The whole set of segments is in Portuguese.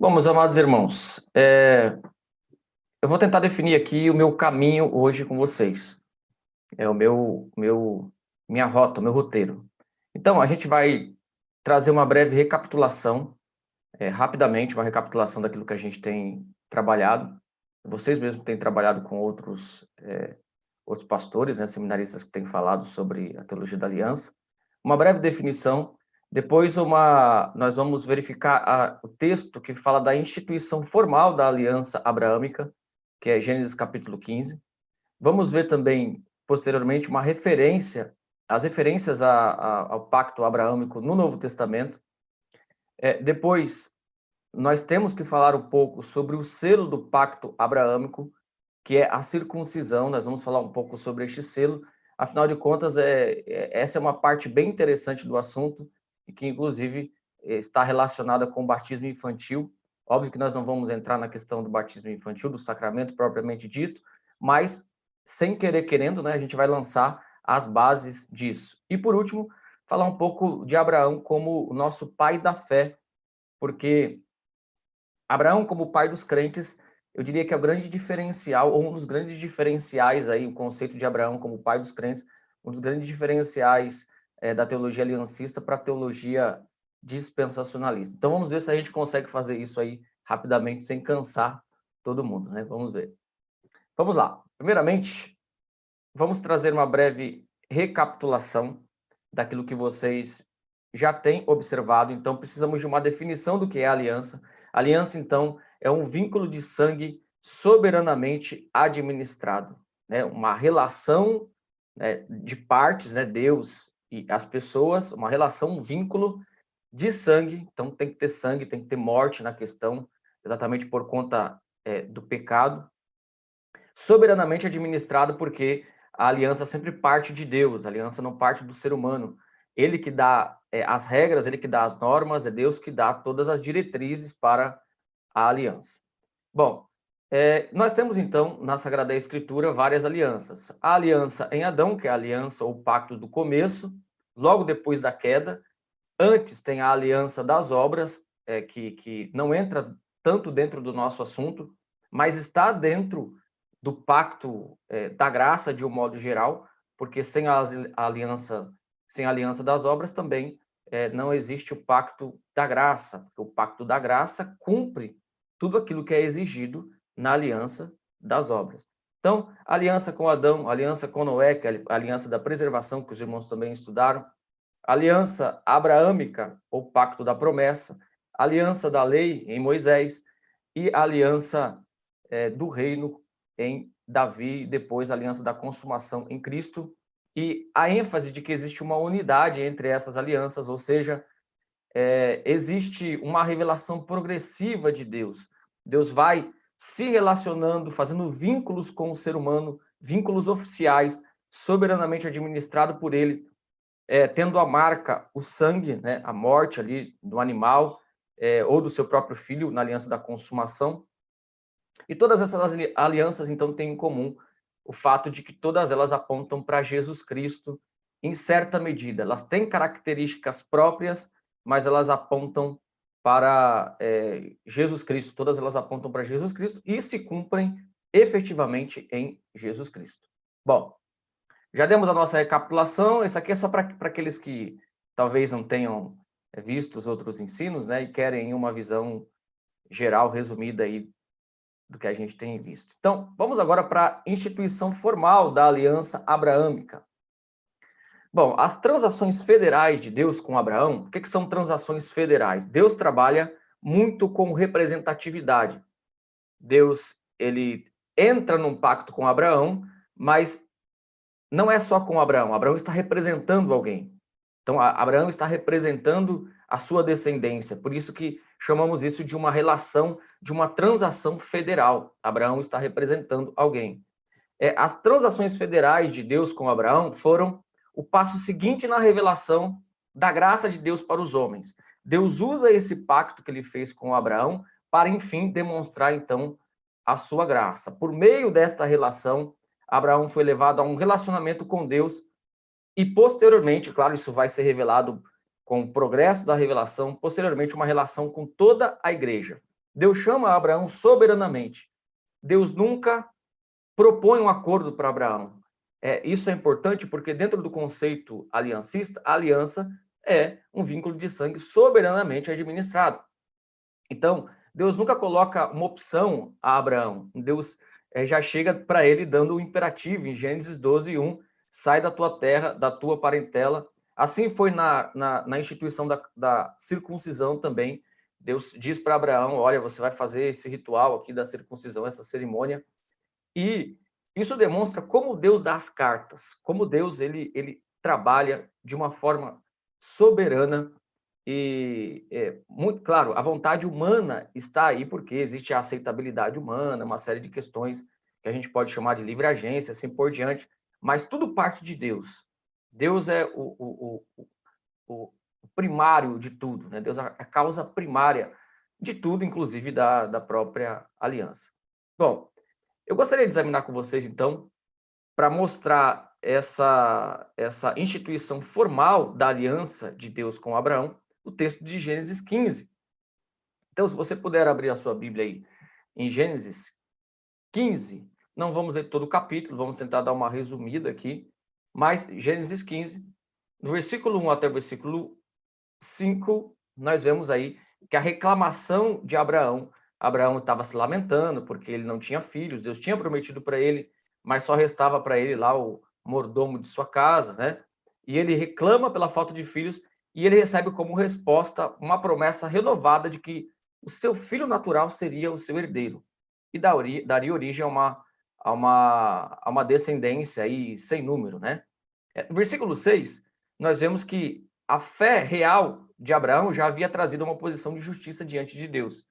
Bom, meus amados irmãos, é... eu vou tentar definir aqui o meu caminho hoje com vocês. É o meu, meu, minha rota, o meu roteiro. Então, a gente vai trazer uma breve recapitulação, é, rapidamente, uma recapitulação daquilo que a gente tem trabalhado. Vocês mesmos têm trabalhado com outros, é, outros pastores, né, seminaristas que têm falado sobre a teologia da aliança. Uma breve definição depois, uma, nós vamos verificar a, o texto que fala da instituição formal da aliança abraâmica, que é Gênesis capítulo 15. Vamos ver também, posteriormente, uma referência, as referências a, a, ao pacto abraâmico no Novo Testamento. É, depois, nós temos que falar um pouco sobre o selo do pacto abraâmico, que é a circuncisão. Nós vamos falar um pouco sobre este selo. Afinal de contas, é, é essa é uma parte bem interessante do assunto e que, inclusive, está relacionada com o batismo infantil. Óbvio que nós não vamos entrar na questão do batismo infantil, do sacramento propriamente dito, mas, sem querer querendo, né, a gente vai lançar as bases disso. E, por último, falar um pouco de Abraão como o nosso pai da fé, porque Abraão, como pai dos crentes, eu diria que é o grande diferencial, ou um dos grandes diferenciais aí, o conceito de Abraão como pai dos crentes, um dos grandes diferenciais é, da teologia aliancista para a teologia dispensacionalista. Então vamos ver se a gente consegue fazer isso aí rapidamente, sem cansar todo mundo, né? Vamos ver. Vamos lá. Primeiramente, vamos trazer uma breve recapitulação daquilo que vocês já têm observado. Então, precisamos de uma definição do que é aliança. Aliança, então, é um vínculo de sangue soberanamente administrado, né? Uma relação né, de partes, né? Deus e as pessoas, uma relação, um vínculo de sangue, então tem que ter sangue, tem que ter morte na questão, exatamente por conta é, do pecado, soberanamente administrado, porque a aliança sempre parte de Deus, a aliança não parte do ser humano. Ele que dá é, as regras, ele que dá as normas, é Deus que dá todas as diretrizes para a aliança. Bom, é, nós temos, então, na Sagrada Escritura, várias alianças. A aliança em Adão, que é a aliança ou pacto do começo, logo depois da queda. Antes tem a aliança das obras, é, que, que não entra tanto dentro do nosso assunto, mas está dentro do pacto é, da graça de um modo geral, porque sem a aliança, sem a aliança das obras também é, não existe o pacto da graça, o pacto da graça cumpre tudo aquilo que é exigido na aliança das obras. Então, aliança com Adão, aliança com Noé, que é a aliança da preservação, que os irmãos também estudaram, aliança abraâmica, ou pacto da promessa, aliança da lei em Moisés. E aliança é, do reino em Davi, depois aliança da consumação em Cristo, e a ênfase de que existe uma unidade entre essas alianças, ou seja, é, existe uma revelação progressiva de Deus. Deus vai se relacionando, fazendo vínculos com o ser humano, vínculos oficiais, soberanamente administrado por ele, é, tendo a marca, o sangue, né, a morte ali do animal, é, ou do seu próprio filho, na aliança da consumação. E todas essas alianças, então, têm em comum o fato de que todas elas apontam para Jesus Cristo, em certa medida. Elas têm características próprias, mas elas apontam para é, Jesus Cristo, todas elas apontam para Jesus Cristo e se cumprem efetivamente em Jesus Cristo. Bom, já demos a nossa recapitulação, isso aqui é só para aqueles que talvez não tenham é, visto os outros ensinos, né, e querem uma visão geral, resumida aí do que a gente tem visto. Então, vamos agora para a instituição formal da aliança abraâmica. Bom, as transações federais de Deus com Abraão, o que, que são transações federais? Deus trabalha muito com representatividade. Deus, ele entra num pacto com Abraão, mas não é só com Abraão. Abraão está representando alguém. Então, Abraão está representando a sua descendência. Por isso que chamamos isso de uma relação, de uma transação federal. Abraão está representando alguém. É, as transações federais de Deus com Abraão foram o passo seguinte na revelação da graça de Deus para os homens. Deus usa esse pacto que ele fez com Abraão para, enfim, demonstrar, então, a sua graça. Por meio desta relação, Abraão foi levado a um relacionamento com Deus e, posteriormente, claro, isso vai ser revelado com o progresso da revelação, posteriormente, uma relação com toda a igreja. Deus chama Abraão soberanamente. Deus nunca propõe um acordo para Abraão. É, isso é importante porque, dentro do conceito aliancista, a aliança é um vínculo de sangue soberanamente administrado. Então, Deus nunca coloca uma opção a Abraão. Deus é, já chega para ele dando o um imperativo em Gênesis 12, 1, sai da tua terra, da tua parentela. Assim foi na, na, na instituição da, da circuncisão também. Deus diz para Abraão, olha, você vai fazer esse ritual aqui da circuncisão, essa cerimônia. E isso demonstra como Deus dá as cartas, como Deus ele, ele trabalha de uma forma soberana e, é, muito claro, a vontade humana está aí porque existe a aceitabilidade humana, uma série de questões que a gente pode chamar de livre agência, assim por diante, mas tudo parte de Deus. Deus é o, o, o, o primário de tudo, né? Deus é a causa primária de tudo, inclusive da, da própria aliança. Bom, eu gostaria de examinar com vocês, então, para mostrar essa, essa instituição formal da aliança de Deus com Abraão, o texto de Gênesis 15. Então, se você puder abrir a sua Bíblia aí em Gênesis 15, não vamos ler todo o capítulo, vamos tentar dar uma resumida aqui, mas Gênesis 15, no versículo 1 até o versículo 5, nós vemos aí que a reclamação de Abraão Abraão estava se lamentando porque ele não tinha filhos, Deus tinha prometido para ele, mas só restava para ele lá o mordomo de sua casa, né? E ele reclama pela falta de filhos e ele recebe como resposta uma promessa renovada de que o seu filho natural seria o seu herdeiro e daria origem a uma, a uma, a uma descendência aí sem número, né? É, no versículo 6, nós vemos que a fé real de Abraão já havia trazido uma posição de justiça diante de Deus.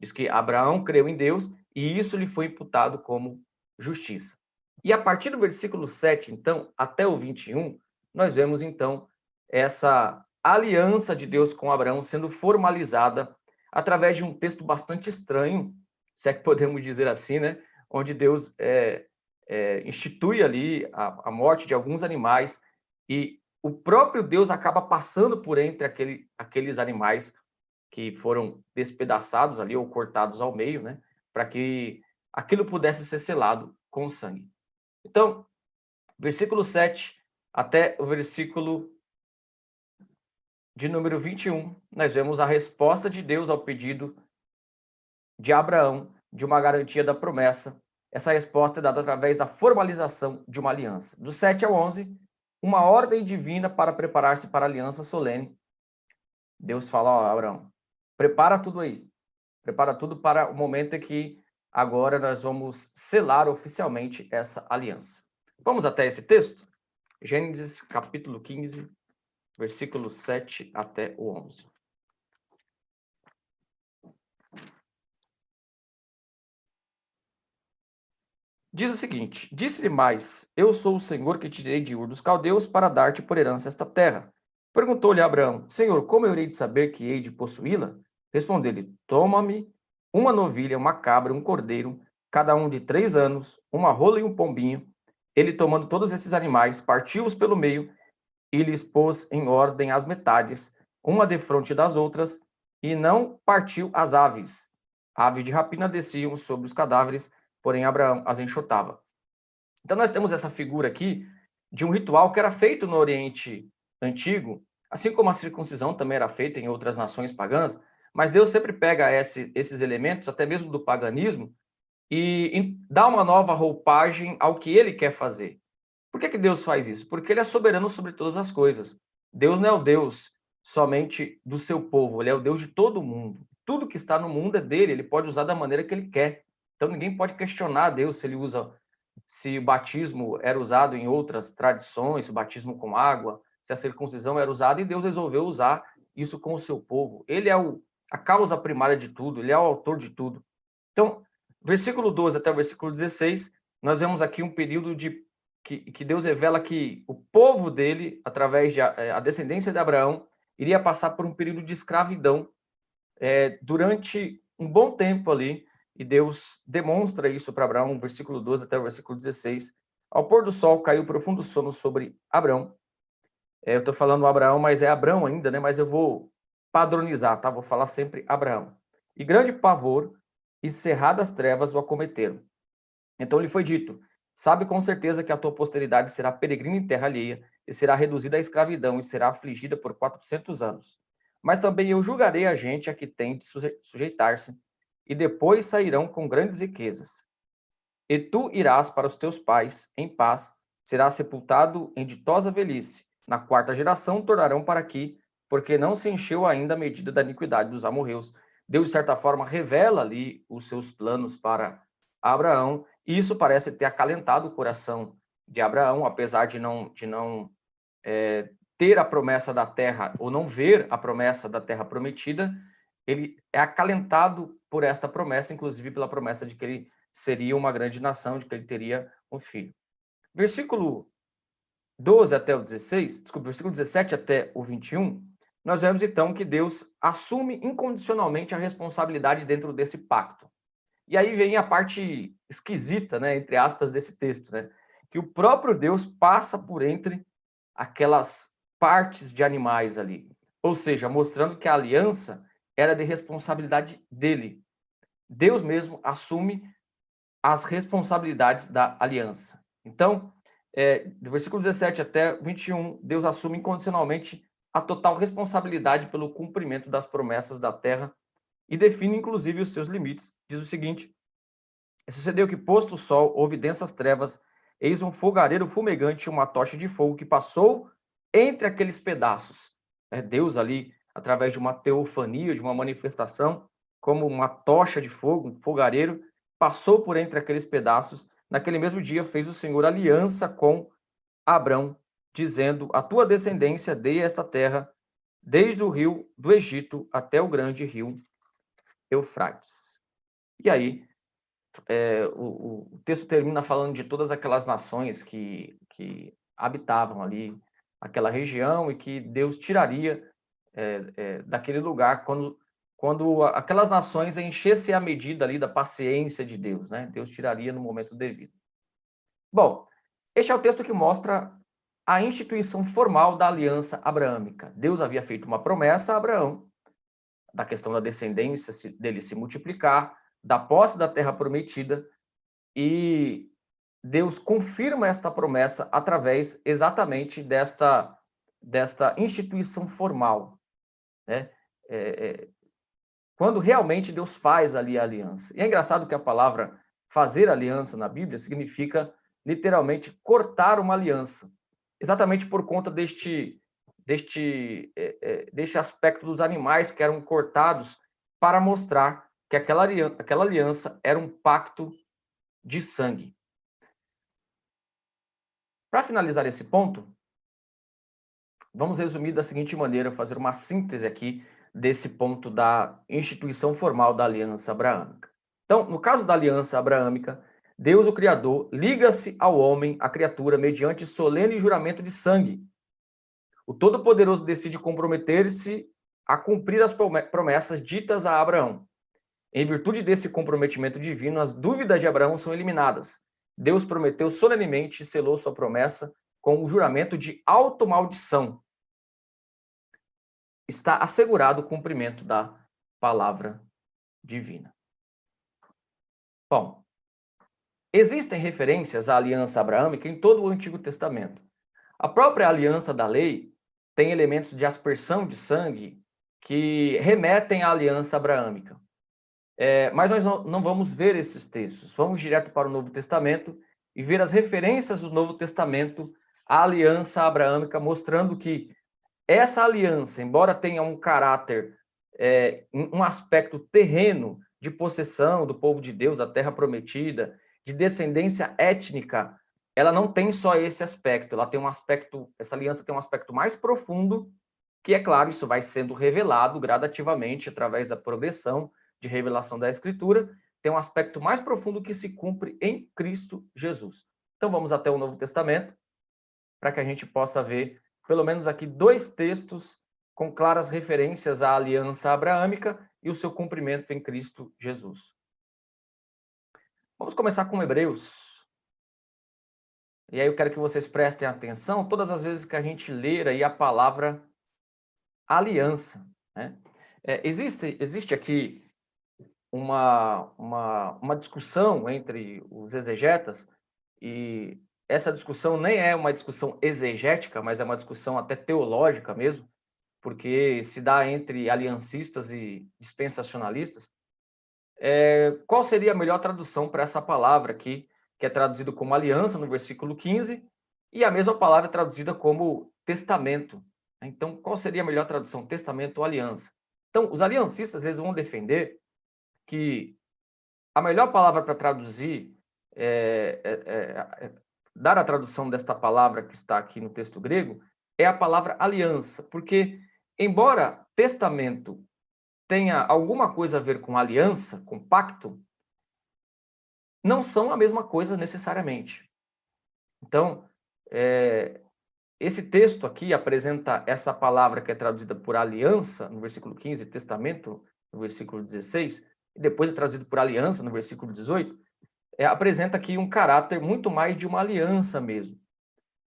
Diz que Abraão creu em Deus e isso lhe foi imputado como justiça. E a partir do versículo 7, então, até o 21, nós vemos então essa aliança de Deus com Abraão sendo formalizada através de um texto bastante estranho, se é que podemos dizer assim, né? Onde Deus é, é, institui ali a, a morte de alguns animais e o próprio Deus acaba passando por entre aquele, aqueles animais que foram despedaçados ali ou cortados ao meio, né, para que aquilo pudesse ser selado com sangue. Então, versículo 7 até o versículo de número 21, nós vemos a resposta de Deus ao pedido de Abraão de uma garantia da promessa. Essa resposta é dada através da formalização de uma aliança. Do 7 ao 11, uma ordem divina para preparar-se para a aliança solene. Deus fala, ó, Abraão, prepara tudo aí. Prepara tudo para o momento em que agora nós vamos selar oficialmente essa aliança. Vamos até esse texto? Gênesis capítulo 15, versículo 7 até o 11. Diz o seguinte: Disse-lhe mais: Eu sou o Senhor que te tirei de Ur dos Caldeus para dar-te por herança esta terra. Perguntou-lhe Abraão: Senhor, como eu irei de saber que hei de possuí-la? Respondeu-lhe: Toma-me uma novilha, uma cabra, um cordeiro, cada um de três anos, uma rola e um pombinho. Ele, tomando todos esses animais, partiu-os pelo meio e lhes pôs em ordem as metades, uma defronte das outras, e não partiu as aves. Aves de rapina desciam sobre os cadáveres, porém Abraão as enxotava. Então nós temos essa figura aqui de um ritual que era feito no Oriente Antigo, assim como a circuncisão também era feita em outras nações pagãs, mas Deus sempre pega esse, esses elementos, até mesmo do paganismo, e, e, dá uma nova roupagem ao que ele quer fazer. Por que, que Deus faz isso? Porque ele é soberano sobre todas as coisas. Deus não é o Deus somente do seu povo, ele é o Deus de todo mundo. Tudo que está no mundo é dele, ele pode usar da maneira que ele quer. Então ninguém pode questionar Deus se ele usa se o batismo era usado em outras tradições, o batismo com água, se a circuncisão era usada, e Deus resolveu usar isso com o seu povo. Ele é o, a causa primária de tudo, ele é o autor de tudo. Então, versículo 12 até o versículo 16, nós vemos aqui um período de que, que Deus revela que o povo dele, através de a, é, a descendência de Abraão, iria passar por um período de escravidão é, durante um bom tempo ali, e Deus demonstra isso para Abraão, versículo 12 até o versículo 16. Ao pôr do sol caiu profundo sono sobre Abraão. É, eu estou falando Abraão, mas é Abraão ainda, né? Mas eu vou padronizar, tá? Vou falar sempre Abraão. e grande pavor e cerradas trevas o acometeram. Então lhe foi dito: Sabe com certeza que a tua posteridade será peregrina em terra alheia e será reduzida à escravidão e será afligida por quatrocentos anos. Mas também eu julgarei a gente a que tem de sujeitar-se, e depois sairão com grandes riquezas. E tu irás para os teus pais em paz, serás sepultado em ditosa velhice. Na quarta geração tornarão para aqui, porque não se encheu ainda a medida da iniquidade dos amorreus. Deus, de certa forma, revela ali os seus planos para Abraão, e isso parece ter acalentado o coração de Abraão, apesar de não, de não é, ter a promessa da terra, ou não ver a promessa da terra prometida, ele é acalentado por esta promessa, inclusive pela promessa de que ele seria uma grande nação, de que ele teria um filho. Versículo 12 até o 16, desculpa, versículo 17 até o 21, nós vemos então que Deus assume incondicionalmente a responsabilidade dentro desse pacto. E aí vem a parte esquisita, né, entre aspas, desse texto, né? Que o próprio Deus passa por entre aquelas partes de animais ali. Ou seja, mostrando que a aliança era de responsabilidade dele. Deus mesmo assume as responsabilidades da aliança. Então, é, do versículo 17 até 21, Deus assume incondicionalmente a total responsabilidade pelo cumprimento das promessas da terra e define inclusive os seus limites. Diz o seguinte: Sucedeu que, posto o sol, houve densas trevas, eis um fogareiro fumegante, uma tocha de fogo que passou entre aqueles pedaços. É Deus ali, através de uma teofania, de uma manifestação, como uma tocha de fogo, um fogareiro, passou por entre aqueles pedaços. Naquele mesmo dia fez o Senhor aliança com Abrão, dizendo: A tua descendência dei esta terra, desde o rio do Egito até o grande rio Eufrates. E aí, é, o, o, texto termina falando de todas aquelas nações que, que habitavam ali aquela região e que Deus tiraria é, é, daquele lugar quando quando aquelas nações enchessem a medida ali da paciência de Deus, né? Deus tiraria no momento devido. Bom, este é o texto que mostra a instituição formal da aliança abraâmica. Deus havia feito uma promessa a Abraão, da questão da descendência dele se multiplicar, da posse da terra prometida, e Deus confirma esta promessa através exatamente desta, desta instituição formal. Né? É, é, quando realmente Deus faz ali a aliança. E é engraçado que a palavra fazer aliança na Bíblia significa literalmente cortar uma aliança, exatamente por conta deste deste é, é, deste aspecto dos animais que eram cortados para mostrar que aquela aliança, aquela aliança era um pacto de sangue. Para finalizar esse ponto, vamos resumir da seguinte maneira, fazer uma síntese aqui desse ponto da instituição formal da aliança abraâmica. Então, no caso da aliança abraâmica, Deus, o Criador, liga-se ao homem, à criatura, mediante solene juramento de sangue. O Todo-Poderoso decide comprometer-se a cumprir as promessas ditas a Abraão. Em virtude desse comprometimento divino, as dúvidas de Abraão são eliminadas. Deus prometeu solenemente e selou sua promessa com o juramento de automaldição, está assegurado o cumprimento da palavra divina. Bom, existem referências à aliança abraâmica em todo o Antigo Testamento. A própria aliança da lei tem elementos de aspersão de sangue que remetem à aliança abraâmica. É, mas nós não, não vamos ver esses textos. Vamos direto para o Novo Testamento e ver as referências do Novo Testamento à aliança abraâmica, mostrando que essa aliança, embora tenha um caráter, é, um aspecto terreno de possessão do povo de Deus, a terra prometida, de descendência étnica, ela não tem só esse aspecto, ela tem um aspecto, essa aliança tem um aspecto mais profundo, que é claro, isso vai sendo revelado gradativamente através da progressão de revelação da escritura, tem um aspecto mais profundo que se cumpre em Cristo Jesus. Então vamos até o Novo Testamento, para que a gente possa ver pelo menos aqui dois textos com claras referências à aliança abraâmica e o seu cumprimento em Cristo Jesus. Vamos começar com Hebreus. E aí eu quero que vocês prestem atenção todas as vezes que a gente ler aí a palavra aliança. Né? É, existe, existe aqui uma, uma, uma discussão entre os exegetas, e essa discussão nem é uma discussão exegética, mas é uma discussão até teológica mesmo, porque se dá entre aliancistas e dispensacionalistas. É, qual seria a melhor tradução para essa palavra aqui, que é traduzido como aliança no versículo 15, e a mesma palavra é traduzida como testamento. Então, qual seria a melhor tradução? Testamento ou aliança? Então, os aliancistas eles vão defender que a melhor palavra para traduzir, é, é, é, é, dar a tradução desta palavra que está aqui no texto grego, é a palavra aliança, porque, embora testamento tenha alguma coisa a ver com aliança, com pacto, não são a mesma coisa necessariamente. Então, é, esse texto aqui apresenta essa palavra que é traduzida por aliança, no versículo 15, testamento, no versículo 16, e depois é traduzido por aliança, no versículo 18, é, apresenta aqui um caráter muito mais de uma aliança mesmo.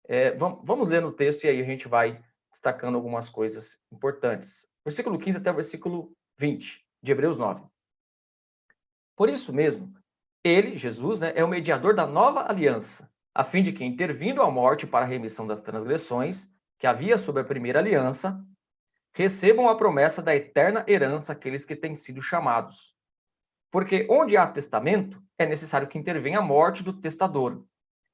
É, vamos, ler no texto e aí a gente vai destacando algumas coisas importantes. Versículo 15 até o versículo 20, de Hebreus 9. Por isso mesmo, ele, Jesus, né, é o mediador da nova aliança, a fim de que, intervindo a morte para a remissão das transgressões que havia sobre a primeira aliança, recebam a promessa da eterna herança aqueles que têm sido chamados. Porque onde há testamento, é necessário que intervenha a morte do testador.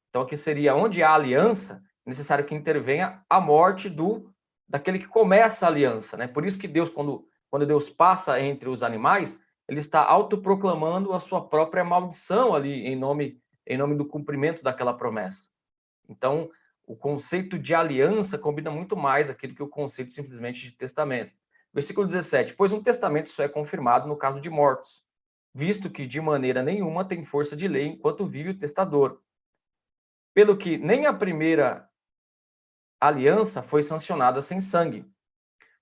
Então, aqui seria onde há aliança, é necessário que intervenha a morte do daquele que começa a aliança, né? Por isso que Deus, quando, quando Deus passa entre os animais, ele está autoproclamando a sua própria maldição ali em nome em nome do cumprimento daquela promessa. Então, o conceito de aliança combina muito mais aquilo que o conceito simplesmente de testamento. Versículo 17: Pois um testamento só é confirmado no caso de mortos, visto que de maneira nenhuma tem força de lei enquanto vive o testador. Pelo que nem a primeira aliança foi sancionada sem sangue.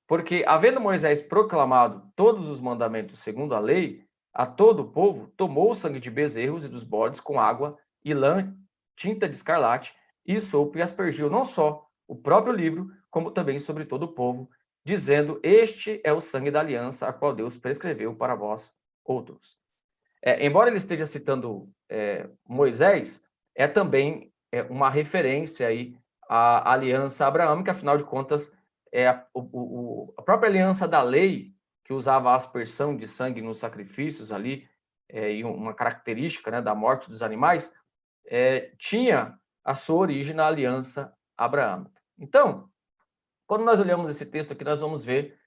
Porque, havendo Moisés proclamado todos os mandamentos segundo a lei, a todo o povo, tomou o sangue de bezerros e dos bodes com água e lã, tinta de escarlate e sopro e aspergiu não só o próprio livro, como também sobre todo o povo, dizendo: Este é o sangue da aliança, a qual Deus prescreveu para vós outros. É, embora ele esteja citando é, Moisés, é também é, uma referência aí à aliança abraâmica, afinal de contas, é a, o, a própria aliança da lei que usava a aspersão de sangue nos sacrifícios ali, é, e uma característica né, da morte dos animais, é, tinha a sua origem na aliança abraâmica. Então, quando nós olhamos esse texto aqui, nós vamos ver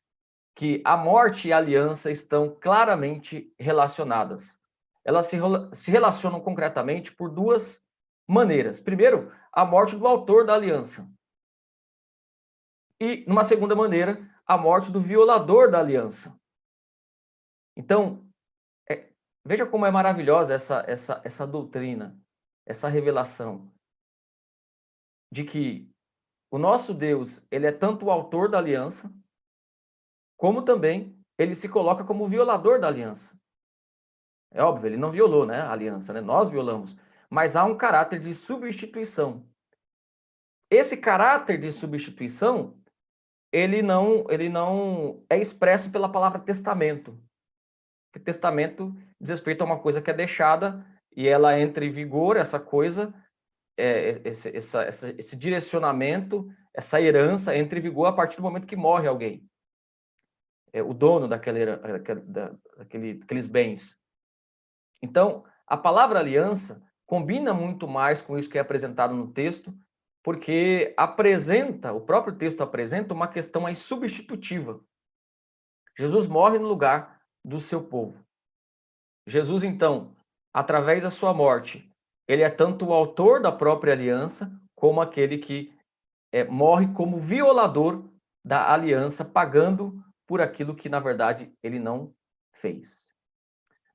que a morte e a aliança estão claramente relacionadas. Elas se, se relacionam concretamente por duas maneiras. Primeiro, a morte do autor da aliança. E, numa segunda maneira, a morte do violador da aliança. Então, é, veja como é maravilhosa essa, essa, essa doutrina, essa revelação de que o nosso Deus, ele é tanto o autor da aliança, como também ele se coloca como o violador da aliança. É óbvio, ele não violou né, a aliança, né? nós violamos, mas há um caráter de substituição. Esse caráter de substituição ele não, ele não é expresso pela palavra testamento. Que testamento diz respeito a uma coisa que é deixada e ela entra em vigor, essa coisa, é, esse, essa, essa, esse direcionamento, essa herança entra em vigor a partir do momento que morre alguém. É, o dono daquele, daquele, daqueles bens. Então, a palavra aliança combina muito mais com isso que é apresentado no texto porque apresenta, o próprio texto apresenta uma questão aí substitutiva. Jesus morre no lugar do seu povo. Jesus, então, através da sua morte, ele é tanto o autor da própria aliança, como aquele que é, morre como violador da aliança, pagando por aquilo que, na verdade, ele não fez.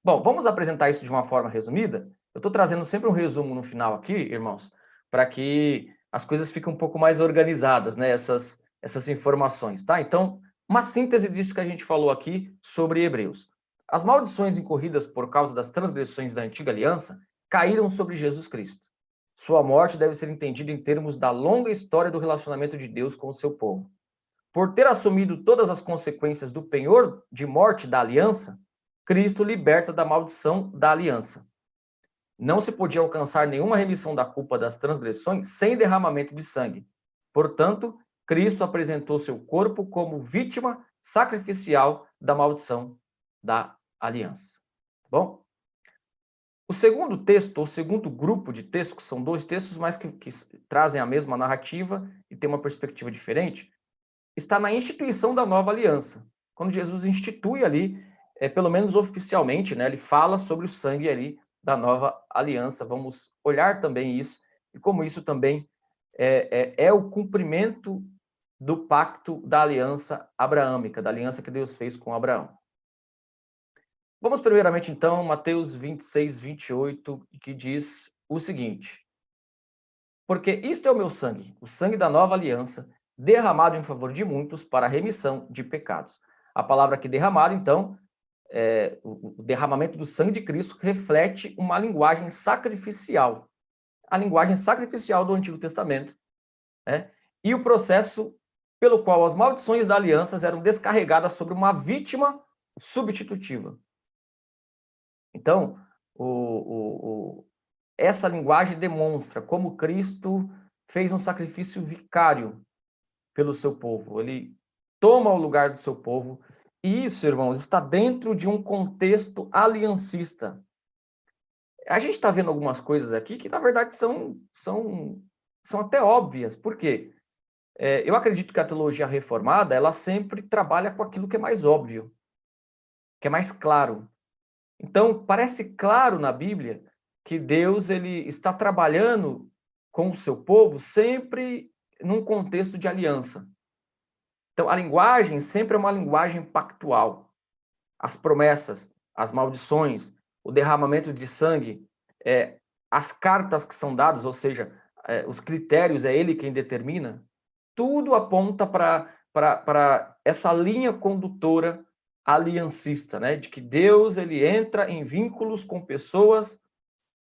Bom, vamos apresentar isso de uma forma resumida? Eu estou trazendo sempre um resumo no final aqui, irmãos, para que as coisas ficam um pouco mais organizadas, né? Essas, essas informações, tá? Então, uma síntese disso que a gente falou aqui sobre Hebreus. As maldições incorridas por causa das transgressões da antiga aliança caíram sobre Jesus Cristo. Sua morte deve ser entendida em termos da longa história do relacionamento de Deus com o seu povo. Por ter assumido todas as consequências do penhor de morte da aliança, Cristo liberta da maldição da aliança. Não se podia alcançar nenhuma remissão da culpa das transgressões sem derramamento de sangue. Portanto, Cristo apresentou seu corpo como vítima sacrificial da maldição da aliança. Bom, o segundo texto, ou segundo grupo de textos, são dois textos, mas que, que trazem a mesma narrativa e têm uma perspectiva diferente, está na instituição da nova aliança. Quando Jesus institui ali, é, pelo menos oficialmente, né, ele fala sobre o sangue ali da nova aliança. Vamos olhar também isso e como isso também é, é, é o cumprimento do pacto da aliança abraâmica, da aliança que Deus fez com Abraão. Vamos primeiramente então, Mateus 26, 28, que diz o seguinte: Porque isto é o meu sangue, o sangue da nova aliança, derramado em favor de muitos para a remissão de pecados. A palavra aqui derramado, então, é, o derramamento do sangue de Cristo reflete uma linguagem sacrificial. A linguagem sacrificial do Antigo Testamento. Né? E o processo pelo qual as maldições da aliança eram descarregadas sobre uma vítima substitutiva. Então, o, o, o, essa linguagem demonstra como Cristo fez um sacrifício vicário pelo seu povo. Ele toma o lugar do seu povo. Isso, irmãos, está dentro de um contexto aliancista. A gente está vendo algumas coisas aqui que, na verdade, são, são, são até óbvias. Por quê? É, eu acredito que a teologia reformada ela sempre trabalha com aquilo que é mais óbvio, que é mais claro. Então, parece claro na Bíblia que Deus ele está trabalhando com o seu povo sempre num contexto de aliança. Então, a linguagem sempre é uma linguagem pactual. As promessas, as maldições, o derramamento de sangue, é, as cartas que são dadas, ou seja, é, os critérios, é ele quem determina, tudo aponta para essa linha condutora aliancista, né? De que Deus ele entra em vínculos com pessoas,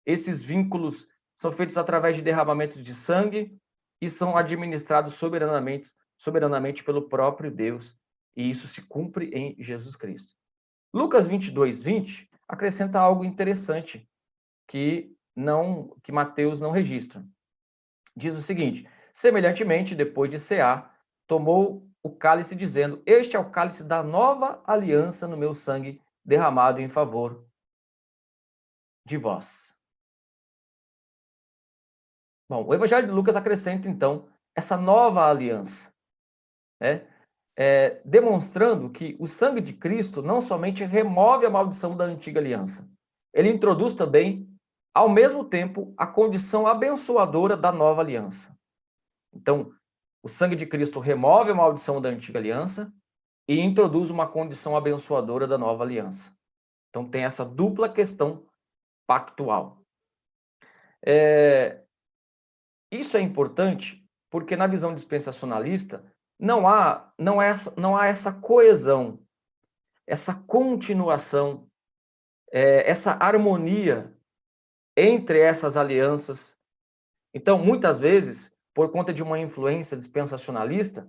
esses vínculos são feitos através de derramamento de sangue e são administrados soberanamente, soberanamente pelo próprio Deus, e isso se cumpre em Jesus Cristo. Lucas 22, 20 acrescenta algo interessante que não que Mateus não registra. Diz o seguinte: semelhantemente, depois de cear, tomou o cálice, dizendo: Este é o cálice da nova aliança no meu sangue, derramado em favor de vós. Bom, o Evangelho de Lucas acrescenta, então, essa nova aliança, né? É, demonstrando que o sangue de Cristo não somente remove a maldição da antiga aliança, ele introduz também, ao mesmo tempo, a condição abençoadora da nova aliança. Então, o sangue de Cristo remove a maldição da antiga aliança e introduz uma condição abençoadora da nova aliança. Então tem essa dupla questão pactual. É... Isso é importante porque na visão dispensacionalista não há não é não há essa coesão, essa continuação, é, essa harmonia entre essas alianças. Então muitas vezes por conta de uma influência dispensacionalista,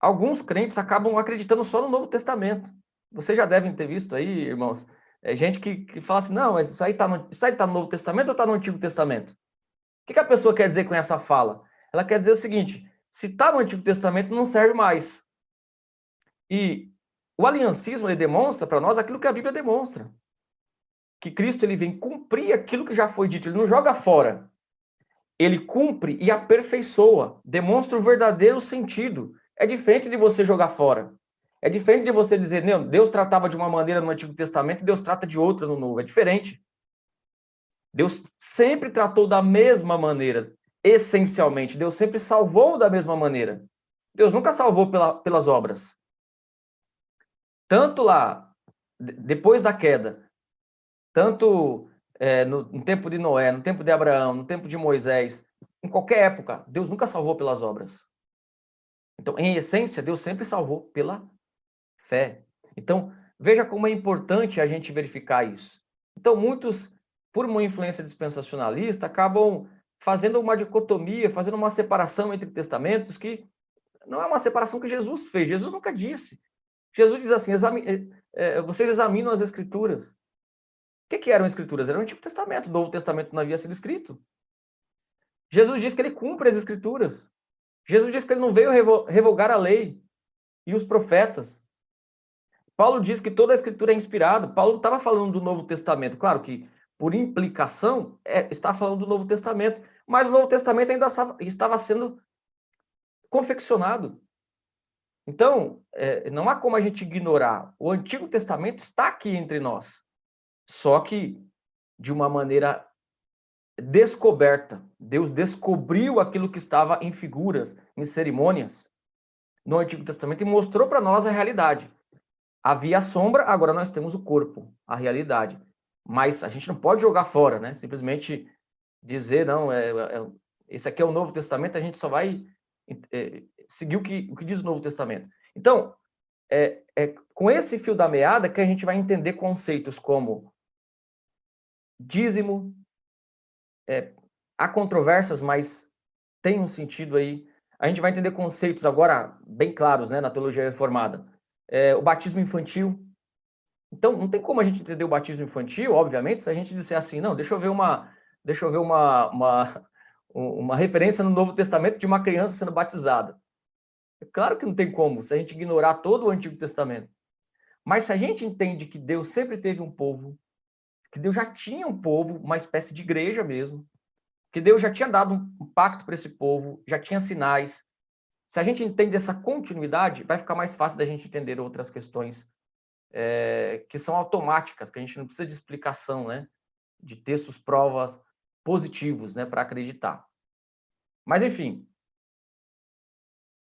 alguns crentes acabam acreditando só no Novo Testamento. Vocês já devem ter visto aí, irmãos, é gente que, que fala assim, não, mas isso aí está no, tá no Novo Testamento ou está no Antigo Testamento? O que, que a pessoa quer dizer com essa fala? Ela quer dizer o seguinte, se está no Antigo Testamento, não serve mais. E o aliancismo, ele demonstra para nós aquilo que a Bíblia demonstra. Que Cristo ele vem cumprir aquilo que já foi dito, ele não joga fora ele cumpre e aperfeiçoa, demonstra o verdadeiro sentido. É diferente de você jogar fora. É diferente de você dizer, não, Deus tratava de uma maneira no Antigo Testamento e Deus trata de outra no Novo. É diferente. Deus sempre tratou da mesma maneira, essencialmente. Deus sempre salvou da mesma maneira. Deus nunca salvou pela, pelas obras. Tanto lá, depois da queda, tanto é, no, no, tempo de Noé, no tempo de Abraão, no tempo de Moisés, em qualquer época, Deus nunca salvou pelas obras. Então, em essência, Deus sempre salvou pela fé. Então, veja como é importante a gente verificar isso. Então, muitos, por uma influência dispensacionalista, acabam fazendo uma dicotomia, fazendo uma separação entre testamentos que não é uma separação que Jesus fez. Jesus nunca disse. Jesus diz assim: exame, é, vocês examinam as escrituras. O que, que eram escrituras? Era o Antigo Testamento, o Novo Testamento não havia sido escrito. Jesus diz que ele cumpre as escrituras. Jesus diz que ele não veio revogar a lei e os profetas. Paulo diz que toda a escritura é inspirada. Paulo estava falando do Novo Testamento. Claro que, por implicação, é, está falando do Novo Testamento. Mas o Novo Testamento ainda estava sendo confeccionado. Então, é, não há como a gente ignorar. O Antigo Testamento está aqui entre nós. Só que de uma maneira descoberta. Deus descobriu aquilo que estava em figuras, em cerimônias no Antigo Testamento e mostrou para nós a realidade. Havia a sombra, agora nós temos o corpo, a realidade. Mas a gente não pode jogar fora, né? Simplesmente dizer, não, é, é, esse aqui é o Novo Testamento, a gente só vai é, seguir o que, o que diz o Novo Testamento. Então, é, é com esse fio da meada que a gente vai entender conceitos como dízimo, é, há controvérsias, mas tem um sentido aí. A gente vai entender conceitos agora bem claros né, na teologia reformada. É, o batismo infantil. Então, não tem como a gente entender o batismo infantil, obviamente, se a gente disser assim, não, deixa eu ver uma, deixa eu ver uma, uma, uma referência no Novo Testamento de uma criança sendo batizada. É claro que não tem como, se a gente ignorar todo o Antigo Testamento. Mas se a gente entende que Deus sempre teve um povo, que Deus já tinha um povo, uma espécie de igreja mesmo, que Deus já tinha dado um pacto para esse povo, já tinha sinais. Se a gente entende essa continuidade, vai ficar mais fácil da gente entender outras questões é, que são automáticas, que a gente não precisa de explicação, né? De textos, provas positivos, né? Para acreditar. Mas, enfim,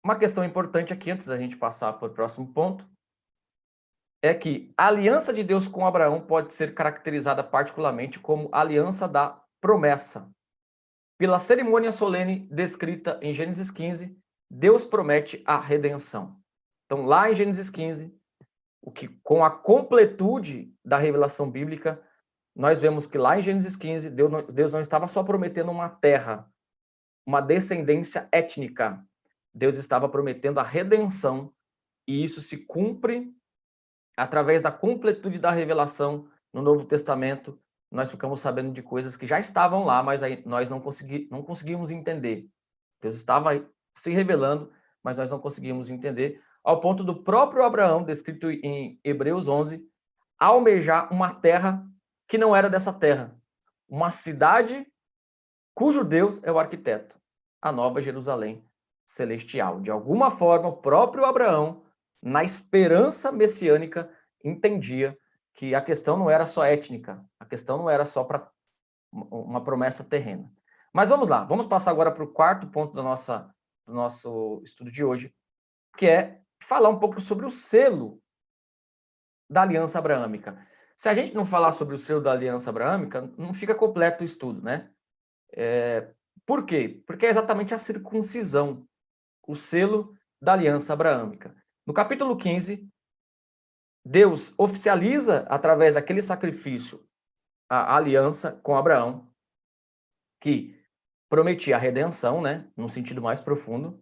uma questão importante aqui, antes da gente passar para o próximo ponto, é que a aliança de Deus com Abraão pode ser caracterizada particularmente como aliança da promessa. Pela cerimônia solene descrita em Gênesis 15, Deus promete a redenção. Então, lá em Gênesis 15, o que com a completude da revelação bíblica, nós vemos que lá em Gênesis 15, Deus não, Deus não estava só prometendo uma terra, uma descendência étnica. Deus estava prometendo a redenção, e isso se cumpre através da completude da revelação no Novo Testamento, nós ficamos sabendo de coisas que já estavam lá, mas nós não, consegui, não conseguimos entender. Deus estava se revelando, mas nós não conseguimos entender, ao ponto do próprio Abraão, descrito em Hebreus 11, almejar uma terra que não era dessa terra, uma cidade cujo Deus é o arquiteto, a Nova Jerusalém celestial. De alguma forma, o próprio Abraão na esperança messiânica, entendia que a questão não era só étnica, a questão não era só para uma promessa terrena. Mas vamos lá, vamos passar agora para o quarto ponto da nossa, do nosso estudo de hoje, que é falar um pouco sobre o selo da aliança abraâmica. Se a gente não falar sobre o selo da aliança abraâmica, não fica completo o estudo, né? É, por quê? Porque é exatamente a circuncisão, o selo da aliança abraâmica. No capítulo 15, Deus oficializa, através daquele sacrifício, a aliança com Abraão, que prometia a redenção, né, num sentido mais profundo.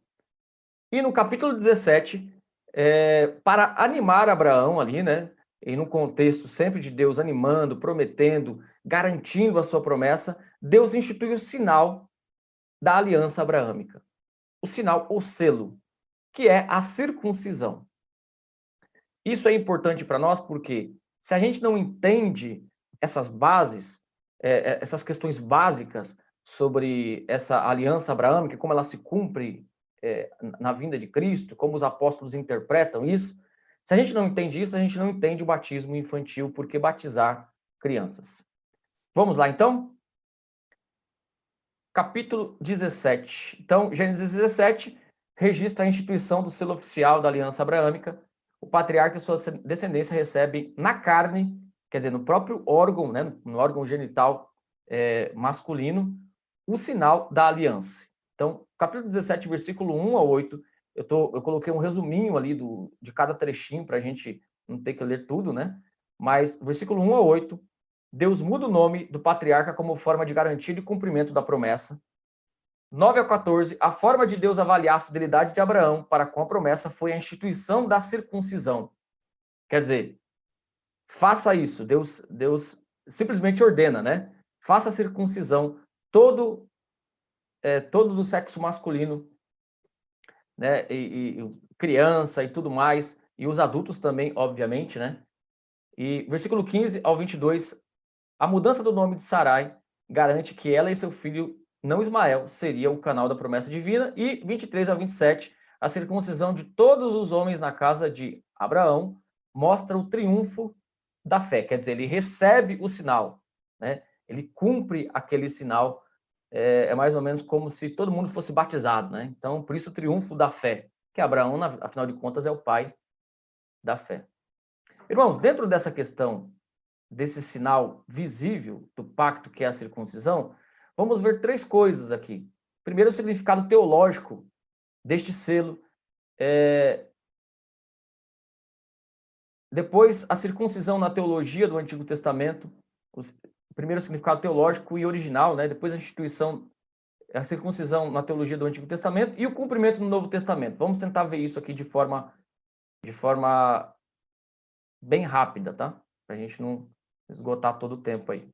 E no capítulo 17, é, para animar Abraão ali, né, e no contexto sempre de Deus animando, prometendo, garantindo a sua promessa, Deus institui o sinal da aliança abraâmica. O sinal, o selo, que é a circuncisão. Isso é importante para nós porque se a gente não entende essas bases, é, é, essas questões básicas sobre essa aliança abraâmica, como ela se cumpre é, na vinda de Cristo, como os apóstolos interpretam isso, se a gente não entende isso, a gente não entende o batismo infantil, porque batizar crianças. Vamos lá, então? Capítulo 17. Então, Gênesis 17 registra a instituição do selo oficial da Aliança Abraâmica. O patriarca e sua descendência recebem na carne, quer dizer, no próprio órgão, né, no órgão genital é, masculino, o sinal da aliança. Então, capítulo 17, versículo 1 a 8, eu, tô, eu coloquei um resuminho ali do, de cada trechinho para a gente não ter que ler tudo, né? Mas, versículo 1 a 8, Deus muda o nome do patriarca como forma de garantia de cumprimento da promessa. 9 a 14, a forma de Deus avaliar a fidelidade de Abraão para com a promessa foi a instituição da circuncisão. Quer dizer, faça isso. Deus, Deus simplesmente ordena, né? Faça a circuncisão todo é, todo do sexo masculino, né? E, e, criança e tudo mais, e os adultos também, obviamente, né? E versículo 15 ao 22, a mudança do nome de Sarai garante que ela e seu filho, não Ismael, seria o canal da promessa divina. E 23 a 27, a circuncisão de todos os homens na casa de Abraão mostra o triunfo da fé, quer dizer, ele recebe o sinal, né? Ele cumpre aquele sinal, é, é mais ou menos como se todo mundo fosse batizado, né? Então, por isso o triunfo da fé, que Abraão, afinal de contas, é o pai da fé. Irmãos, dentro dessa questão desse sinal visível do pacto que é a circuncisão, vamos ver três coisas aqui. Primeiro, o significado teológico deste selo. É... Depois, a circuncisão na teologia do Antigo Testamento. Primeiro, significado teológico e original, né? Depois, a instituição, a circuncisão na teologia do Antigo Testamento e o cumprimento no Novo Testamento. Vamos tentar ver isso aqui de forma, de forma bem rápida, tá? Para a gente não esgotar todo o tempo aí.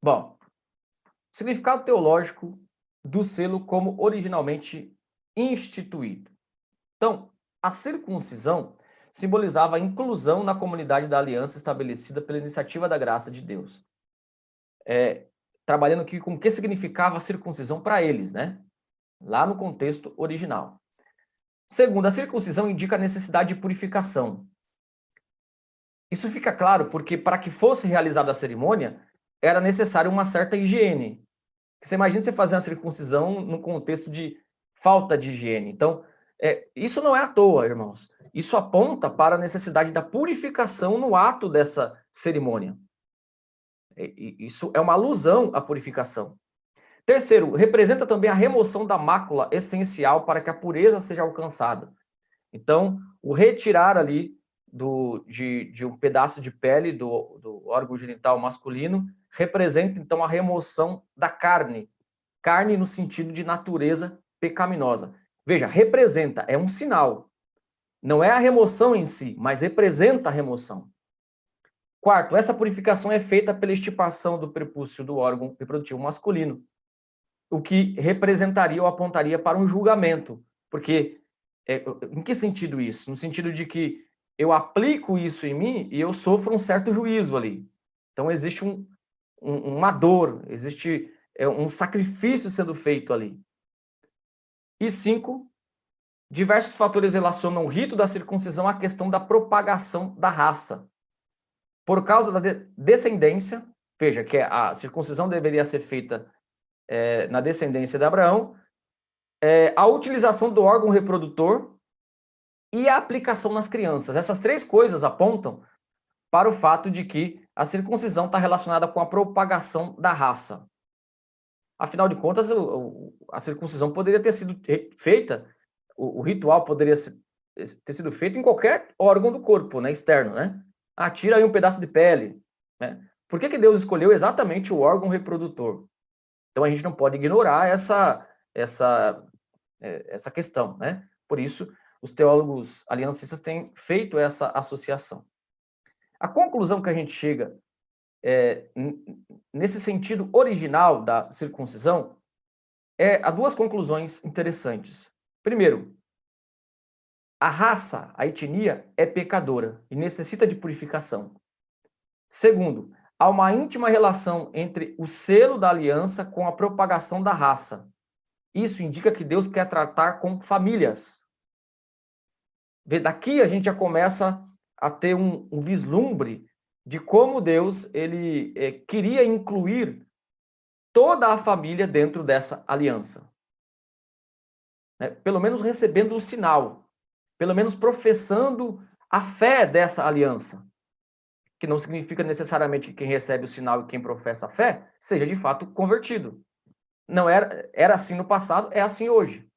Bom, significado teológico do selo como originalmente instituído. Então, a circuncisão simbolizava a inclusão na comunidade da aliança estabelecida pela iniciativa da graça de Deus. É, trabalhando aqui com o que significava a circuncisão para eles, né? Lá no contexto original. Segundo, a circuncisão indica a necessidade de purificação. Isso fica claro porque, para que fosse realizada a cerimônia, era necessário uma certa higiene. Você imagina você fazer uma circuncisão no contexto de falta de higiene. Então, é, isso não é à toa, irmãos. Isso aponta para a necessidade da purificação no ato dessa cerimônia. Isso é uma alusão à purificação. Terceiro, representa também a remoção da mácula essencial para que a pureza seja alcançada. Então, o retirar ali do, de, de um pedaço de pele do, do órgão genital masculino representa, então, a remoção da carne. Carne no sentido de natureza pecaminosa. Veja, representa, é um sinal. Não é a remoção em si, mas representa a remoção. Quarto, essa purificação é feita pela estipação do prepúcio do órgão reprodutivo masculino o que representaria ou apontaria para um julgamento. Porque, é, em que sentido isso? No sentido de que eu aplico isso em mim e eu sofro um certo juízo ali. Então, existe um, um, uma dor, existe é, um sacrifício sendo feito ali. E cinco, diversos fatores relacionam o rito da circuncisão à questão da propagação da raça. Por causa da de descendência, veja que a circuncisão deveria ser feita é, na descendência de Abraão, é, a utilização do órgão reprodutor e a aplicação nas crianças. Essas três coisas apontam para o fato de que a circuncisão está relacionada com a propagação da raça. Afinal de contas, a circuncisão poderia ter sido feita, o, ritual poderia ter sido feito em qualquer órgão do corpo, né, externo, né? Ah, tira aí um pedaço de pele. Né? Por que, que Deus escolheu exatamente o órgão reprodutor? Então a gente não pode ignorar essa, essa, é, essa questão, né? Por isso, os teólogos aliancistas têm feito essa associação. A conclusão que a gente chega é, nesse sentido original da circuncisão é há duas conclusões interessantes. Primeiro, a raça, a etnia é pecadora e necessita de purificação. Segundo, há uma íntima relação entre o selo da aliança com a propagação da raça. Isso indica que Deus quer tratar com famílias. Daqui a gente já começa a ter um, um vislumbre de como Deus ele é, queria incluir toda a família dentro dessa aliança. É, pelo menos recebendo o sinal, pelo menos professando a fé dessa aliança que não significa necessariamente que quem recebe o sinal e quem professa a fé seja de fato convertido. Não era, era assim no passado, é assim hoje.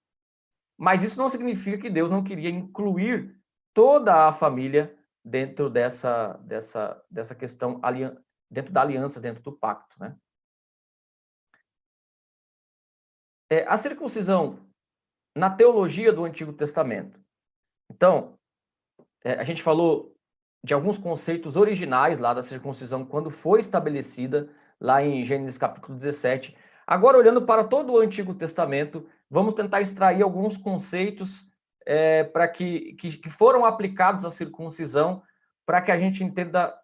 Mas isso não significa que Deus não queria incluir toda a família dentro dessa, dessa, dessa questão, dentro da aliança, dentro do pacto. Né? É, a circuncisão na teologia do Antigo Testamento. Então, é, a gente falou de alguns conceitos originais lá da circuncisão quando foi estabelecida, lá em Gênesis capítulo 17. Agora, olhando para todo o Antigo Testamento, vamos tentar extrair alguns conceitos é, para que, que, que foram aplicados à circuncisão, para que a gente entenda,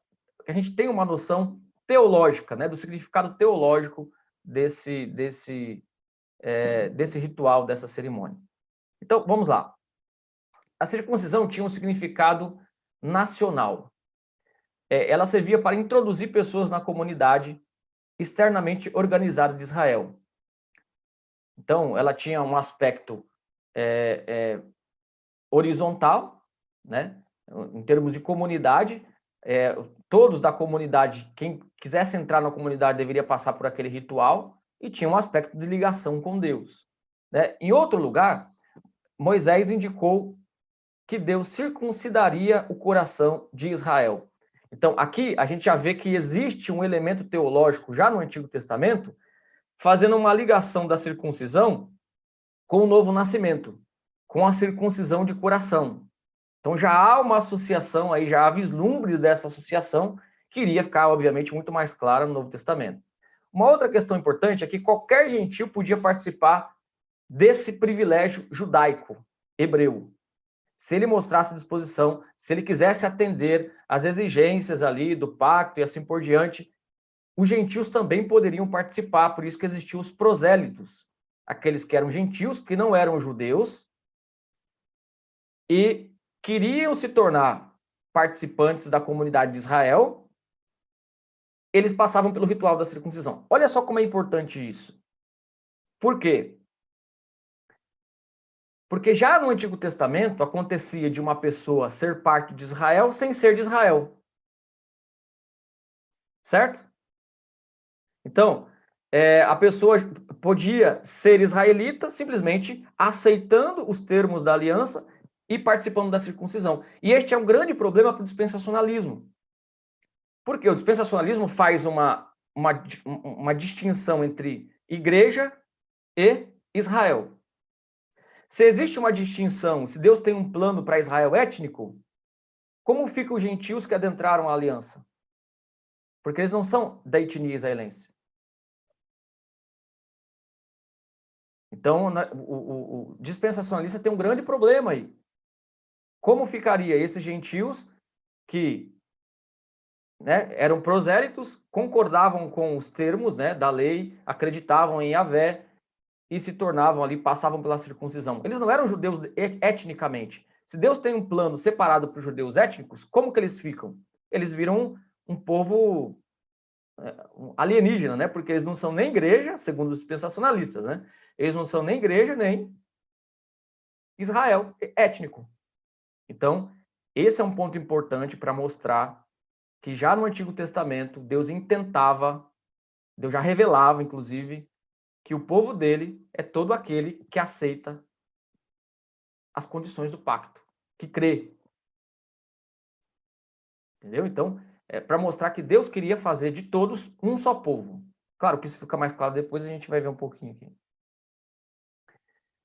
que a gente tenha uma noção teológica, né, do significado teológico desse, desse, é, desse ritual, dessa cerimônia. Então, vamos lá. A circuncisão tinha um significado nacional. É, ela servia para introduzir pessoas na comunidade externamente organizada de Israel. Então, ela tinha um aspecto é, é, horizontal, né? em termos de comunidade, é, todos da comunidade, quem quisesse entrar na comunidade deveria passar por aquele ritual, e tinha um aspecto de ligação com Deus. Né? Em outro lugar, Moisés indicou que Deus circuncidaria o coração de Israel. Então, aqui a gente já vê que existe um elemento teológico já no Antigo Testamento, fazendo uma ligação da circuncisão com o novo nascimento, com a circuncisão de coração. Então já há uma associação aí, já há vislumbres dessa associação, que iria ficar, obviamente, muito mais clara no Novo Testamento. Uma outra questão importante é que qualquer gentil podia participar desse privilégio judaico, hebreu. Se ele mostrasse disposição, se ele quisesse atender às exigências ali do pacto e assim por diante, os gentios também poderiam participar, por isso que existiam os prosélitos, aqueles que eram gentios, que não eram judeus, e queriam se tornar participantes da comunidade de Israel, eles passavam pelo ritual da circuncisão. Olha só como é importante isso. Por quê? Porque já no Antigo Testamento acontecia de uma pessoa ser parte de Israel sem ser de Israel. Certo? Então, é, a pessoa podia ser israelita simplesmente aceitando os termos da aliança e participando da circuncisão. E este é um grande problema para o dispensacionalismo. Porque o dispensacionalismo faz uma, uma, uma distinção entre igreja e Israel. Se existe uma distinção, se Deus tem um plano para Israel étnico, como ficam os gentios que adentraram a aliança? Porque eles não são da etnia israelense. Então, o, o, o dispensacionalista tem um grande problema aí. Como ficaria esses gentios que né, eram prosélitos, concordavam com os termos né, da lei, acreditavam em Yahvé e se tornavam ali, passavam pela circuncisão. Eles não eram judeus etnicamente. Se Deus tem um plano separado para os judeus étnicos, como que eles ficam? Eles viram um, um povo é, alienígena, né? Porque eles não são nem igreja, segundo os dispensacionalistas, né? Eles não são nem igreja, nem Israel étnico. Então, esse é um ponto importante para mostrar que já no Antigo Testamento, Deus intentava, Deus já revelava, inclusive, que o povo dele é todo aquele que aceita as condições do pacto, que crê. Entendeu? Então, é para mostrar que Deus queria fazer de todos um só povo. Claro que isso fica mais claro depois, a gente vai ver um pouquinho aqui.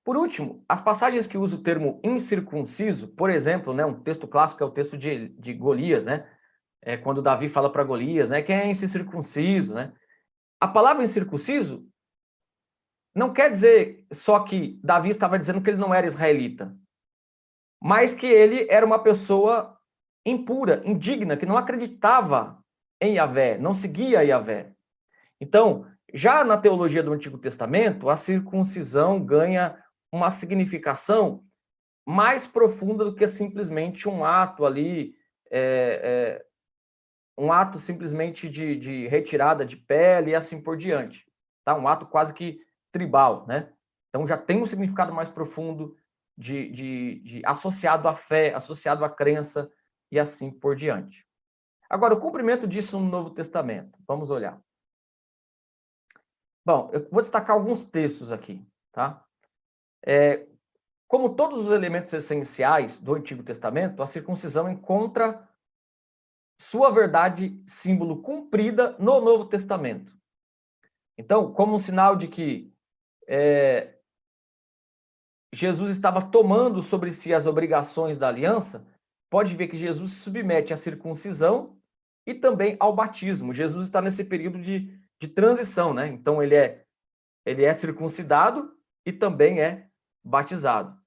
Por último, as passagens que usam o termo incircunciso, por exemplo, né, um texto clássico é o texto de, de Golias, né? É quando Davi fala para Golias, né? Quem é incircunciso, né? A palavra incircunciso não quer dizer só que Davi estava dizendo que ele não era israelita, mas que ele era uma pessoa impura, indigna, que não acreditava em Yahvé, não seguia Yahvé. Então, já na teologia do Antigo Testamento, a circuncisão ganha uma significação mais profunda do que simplesmente um ato ali, é, é, um ato simplesmente de, de, retirada de pele e assim por diante. Tá? Um ato quase que tribal, né? Então já tem um significado mais profundo de, de, de associado à fé, associado à crença e assim por diante. Agora, o cumprimento disso no Novo Testamento. Vamos olhar. Bom, eu vou destacar alguns textos aqui, tá? É, como todos os elementos essenciais do Antigo Testamento, a circuncisão encontra sua verdade símbolo cumprida no Novo Testamento. Então, como um sinal de que é, Jesus estava tomando sobre si as obrigações da aliança, pode ver que Jesus se submete à circuncisão e também ao batismo. Jesus está nesse período de, de transição, né? Então ele é ele é circuncidado e também é batizado.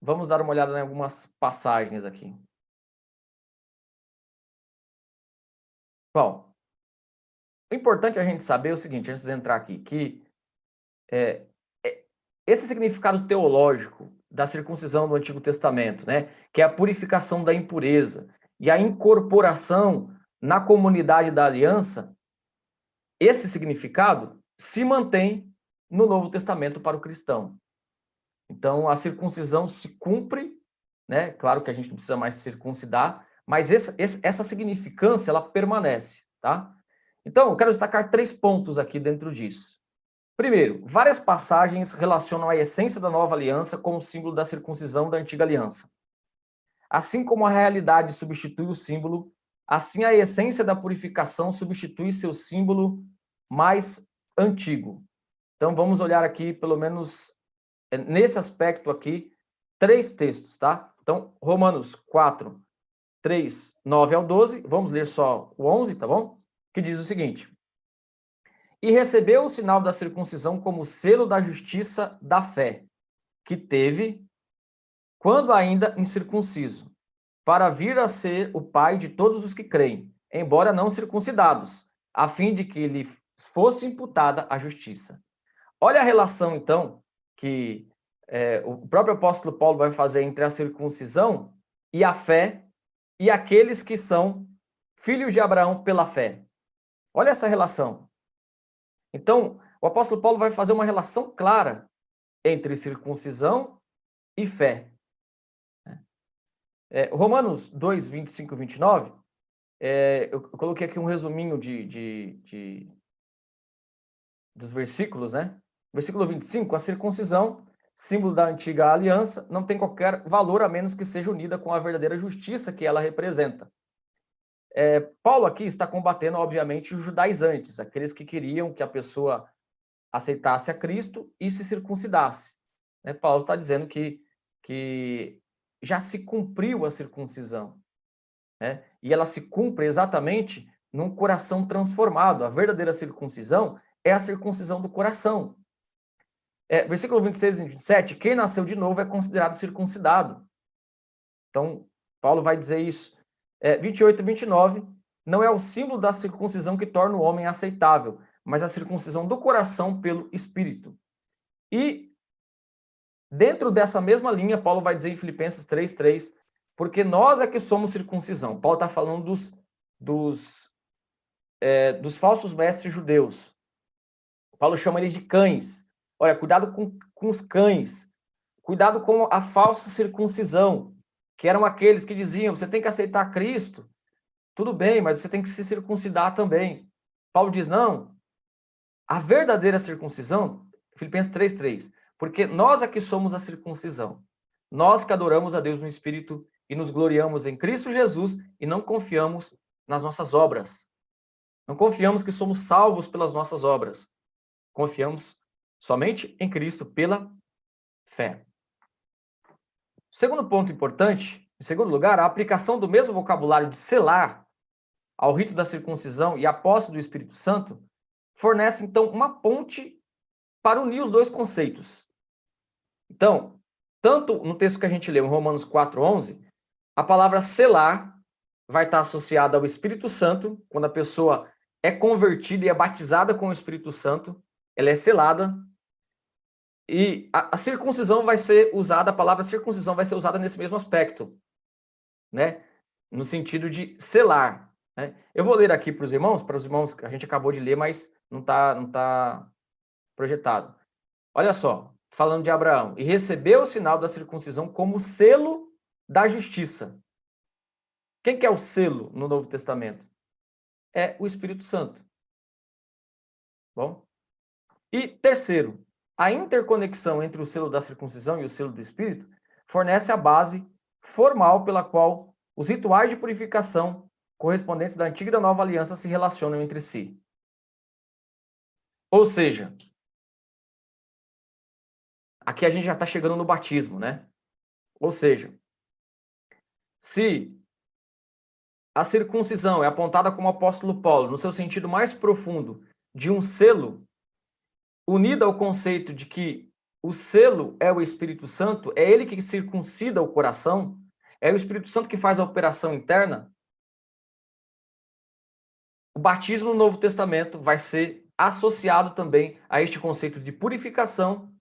Vamos dar uma olhada em algumas passagens aqui. Bom, o importante é a gente saber o seguinte, antes de entrar aqui, que é, é, esse significado teológico da circuncisão do Antigo Testamento, né, que é a purificação da impureza e a incorporação na comunidade da aliança, esse significado se mantém no Novo Testamento para o cristão. Então, a circuncisão se cumpre, né? Claro que a gente não precisa mais circuncidar, mas essa, essa significância ela permanece, tá? Então, eu quero destacar três pontos aqui dentro disso. Primeiro, várias passagens relacionam a essência da nova aliança com o símbolo da circuncisão da antiga aliança. Assim como a realidade substitui o símbolo, assim a essência da purificação substitui seu símbolo mais antigo. Então, vamos olhar aqui, pelo menos é, nesse aspecto aqui, três textos, tá? Então, Romanos 4, 3, 9 ao 12, vamos ler só o 11, tá bom? que diz o seguinte: E recebeu o sinal da circuncisão como selo da justiça da fé, que teve quando ainda incircunciso, para vir a ser o pai de todos os que creem, embora não circuncidados, a fim de que lhe fosse imputada a justiça. Olha a relação, então, que é, o próprio apóstolo Paulo vai fazer entre a circuncisão e a fé e aqueles que são filhos de Abraão pela fé. Olha essa relação. Então, o apóstolo Paulo vai fazer uma relação clara entre circuncisão e fé. É, Romanos 2, 25 e 29, é, eu coloquei aqui um resuminho de, de, de, dos versículos, né? Versículo 25, a circuncisão, símbolo da antiga aliança, não tem qualquer valor a menos que seja unida com a verdadeira justiça que ela representa. É, Paulo aqui está combatendo, obviamente, os judaizantes, aqueles que queriam que a pessoa aceitasse a Cristo e se circuncidasse. Né? Paulo está dizendo que, que já se cumpriu a circuncisão. Né? E ela se cumpre exatamente num coração transformado. A verdadeira circuncisão é a circuncisão do coração. É, versículo 26 e 27, quem nasceu de novo é considerado circuncidado. Então, Paulo vai dizer isso é, 28 e 29, não é o símbolo da circuncisão que torna o homem aceitável, mas a circuncisão do coração pelo Espírito. E dentro dessa mesma linha, Paulo vai dizer em Filipenses 3, porque nós é que somos circuncisão. Paulo está falando dos, dos, é, dos falsos mestres judeus. Paulo chama eles de cães. Olha, cuidado com, com os cães. Cuidado com a falsa circuncisão que eram aqueles que diziam: você tem que aceitar Cristo, tudo bem, mas você tem que se circuncidar também. Paulo diz: não, a verdadeira circuncisão, Filipenses 3,3, porque nós aqui somos a circuncisão, nós que adoramos a Deus no Espírito e nos gloriamos em Cristo Jesus e não confiamos nas nossas obras. Não confiamos que somos salvos pelas nossas obras. Confiamos somente em Cristo pela fé. Segundo ponto importante, em segundo lugar, a aplicação do mesmo vocabulário de selar ao rito da circuncisão e a posse do Espírito Santo fornece, então, uma ponte para unir os dois conceitos. Então, tanto no texto que a gente leu em Romanos 4,11, a palavra selar vai estar associada ao Espírito Santo, quando a pessoa é convertida e é batizada com o Espírito Santo, ela é selada, e a, a, circuncisão vai ser usada, a palavra circuncisão vai ser usada nesse mesmo aspecto, né? No sentido de selar. Né? Eu vou ler aqui para os irmãos, para os irmãos que a gente acabou de ler, mas não está não tá projetado. Olha só, falando de Abraão, e recebeu o sinal da circuncisão como selo da justiça. Quem que é o selo no Novo Testamento? É o Espírito Santo. Bom? E terceiro, a interconexão entre o selo da circuncisão e o selo do Espírito fornece a base formal pela qual os rituais de purificação correspondentes da antiga e da nova aliança se relacionam entre si. Ou seja, aqui a gente já está chegando no batismo, né? Ou seja, se a circuncisão é apontada como apóstolo Paulo, no seu sentido mais profundo, de um selo, unida ao conceito de que o selo é o Espírito Santo, é ele que circuncida o coração, é o Espírito Santo que faz a operação interna, o batismo no Novo Testamento vai ser associado também a este conceito de purificação,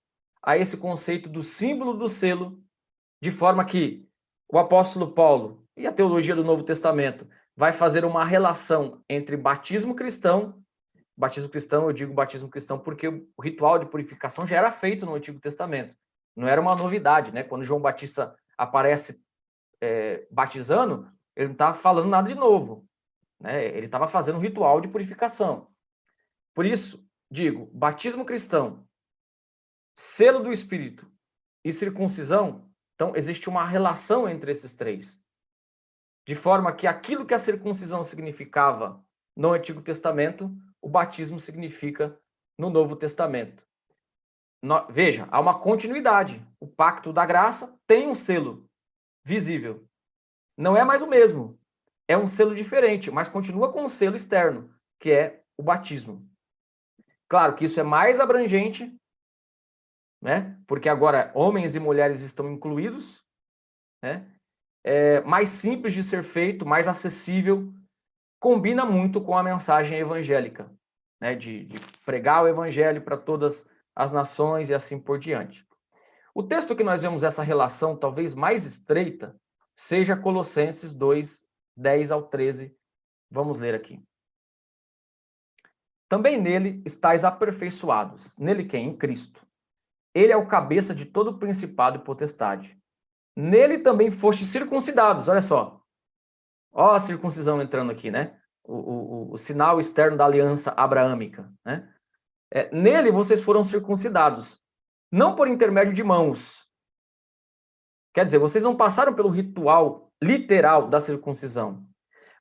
a esse conceito do símbolo do selo, de forma que o apóstolo Paulo e a teologia do Novo Testamento vai fazer uma relação entre batismo cristão, batismo cristão, eu digo batismo cristão porque o ritual de purificação já era feito no Antigo Testamento, não era uma novidade, né? Quando João Batista aparece é, batizando, ele não estava falando nada de novo. Né? Ele estava fazendo um ritual de purificação. Por isso, digo, batismo cristão, selo do Espírito e circuncisão, então existe uma relação entre esses três. De forma que aquilo que a circuncisão significava no Antigo Testamento, o batismo significa no Novo Testamento. No, veja, há uma continuidade. O pacto da graça tem um selo visível. Não é mais o mesmo, é um selo diferente, mas continua com um selo externo, que é o batismo. Claro que isso é mais abrangente, né? Porque agora homens e mulheres estão incluídos, né? É mais simples de ser feito, mais acessível, combina muito com a mensagem evangélica, né? De, de pregar o evangelho para todas as nações e assim por diante. O texto que nós vemos essa relação talvez mais estreita seja Colossenses 2, 10 ao 13. Vamos ler aqui. Também nele estáis aperfeiçoados. Nele quem? Em Cristo. Ele é o cabeça de todo principado e potestade. Nele também foste circuncidados. Olha só. Olha a circuncisão entrando aqui, né? O, o, o sinal externo da aliança abraâmica, né? É, nele vocês foram circuncidados, não por intermédio de mãos. Quer dizer, vocês não passaram pelo ritual literal da circuncisão,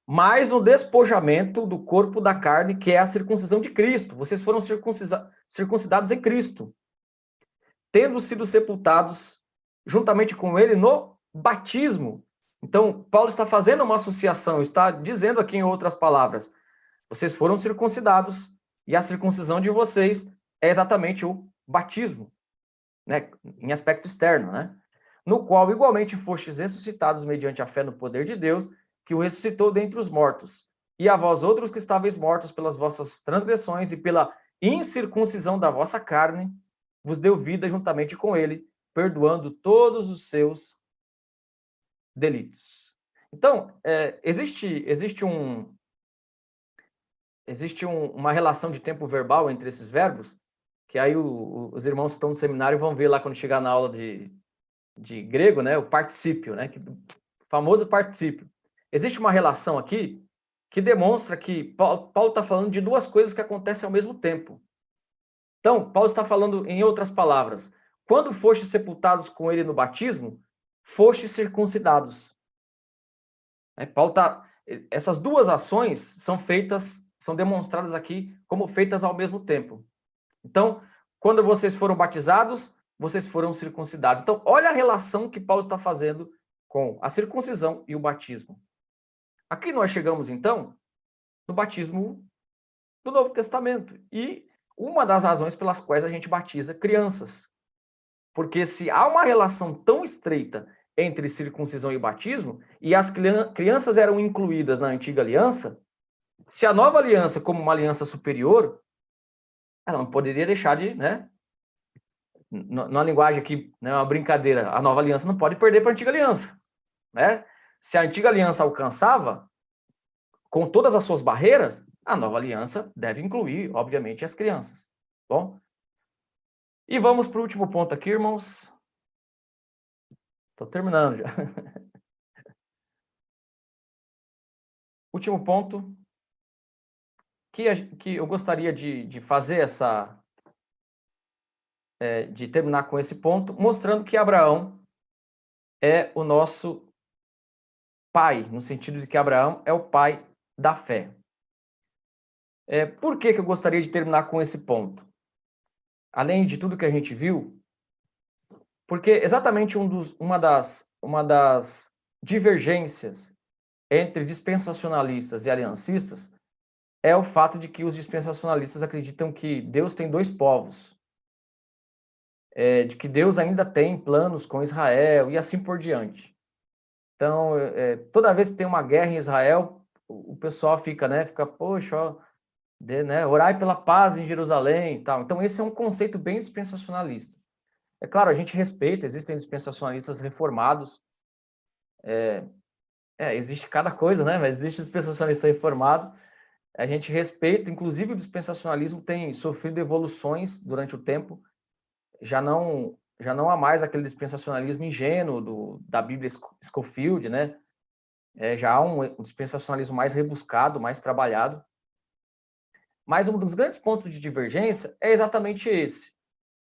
mas no despojamento do corpo da carne, que é a circuncisão de Cristo. Vocês foram circuncidados em Cristo, tendo sido sepultados juntamente com ele no batismo. Então, Paulo está fazendo uma associação, está dizendo aqui em outras palavras: vocês foram circuncidados e a circuncisão de vocês é exatamente o batismo, né, em aspecto externo, né? no qual igualmente fostes ressuscitados mediante a fé no poder de Deus, que o ressuscitou dentre os mortos. E a vós outros que estáveis mortos pelas vossas transgressões e pela incircuncisão da vossa carne, vos deu vida juntamente com ele, perdoando todos os seus delitos. Então, é, existe, existe, um, existe um, uma relação de tempo verbal entre esses verbos, que aí o, o, os irmãos que estão no seminário vão ver lá quando chegar na aula de, de grego, né, o particípio, né, que, famoso particípio. Existe uma relação aqui que demonstra que Paulo está falando de duas coisas que acontecem ao mesmo tempo. Então, Paulo está falando em outras palavras. Quando foste sepultados com ele no batismo, foste circuncidados. É, Paulo tá, essas duas ações são feitas, são demonstradas aqui como feitas ao mesmo tempo. Então, quando vocês foram batizados, vocês foram circuncidados. Então, olha a relação que Paulo está fazendo com a circuncisão e o batismo. Aqui nós chegamos, então, no batismo do Novo Testamento. E uma das razões pelas quais a gente batiza crianças. Porque se há uma relação tão estreita entre circuncisão e batismo, e as crianças eram incluídas na antiga aliança, se a nova aliança, como uma aliança superior, ela não poderia deixar de né, na linguagem aqui, né, uma brincadeira, a nova aliança não pode perder para a antiga aliança. Né? Se a antiga aliança alcançava, com todas as suas barreiras, a nova aliança deve incluir, obviamente, as crianças. Bom? E vamos para o último ponto aqui, irmãos. Estou terminando já. último ponto que, que eu gostaria de, de fazer essa, é, de terminar com esse ponto, mostrando que Abraão é o nosso pai, no sentido de que Abraão é o pai da fé. É, por que, que eu gostaria de terminar com esse ponto? Além de tudo que a gente viu, porque exatamente um dos, uma, das, uma das divergências entre dispensacionalistas e aliancistas é o fato de que os dispensacionalistas acreditam que Deus tem dois povos, é, de que Deus ainda tem planos com Israel e assim por diante. Então, é, toda vez que tem uma guerra em Israel, o pessoal fica, né, fica, poxa, ó, de, né, orai pela paz em Jerusalém e tal. Então, esse é um conceito bem dispensacionalista. É claro, a gente respeita, existem dispensacionalistas reformados, é, é, existe cada coisa, né? Mas existe dispensacionalista reformado. A gente respeita, inclusive o dispensacionalismo tem sofrido evoluções durante o tempo. Já não já não há mais aquele dispensacionalismo ingênuo do, da Bíblia Scofield, né? É, já há um, um dispensacionalismo mais rebuscado, mais trabalhado. Mas um dos grandes pontos de divergência é exatamente esse.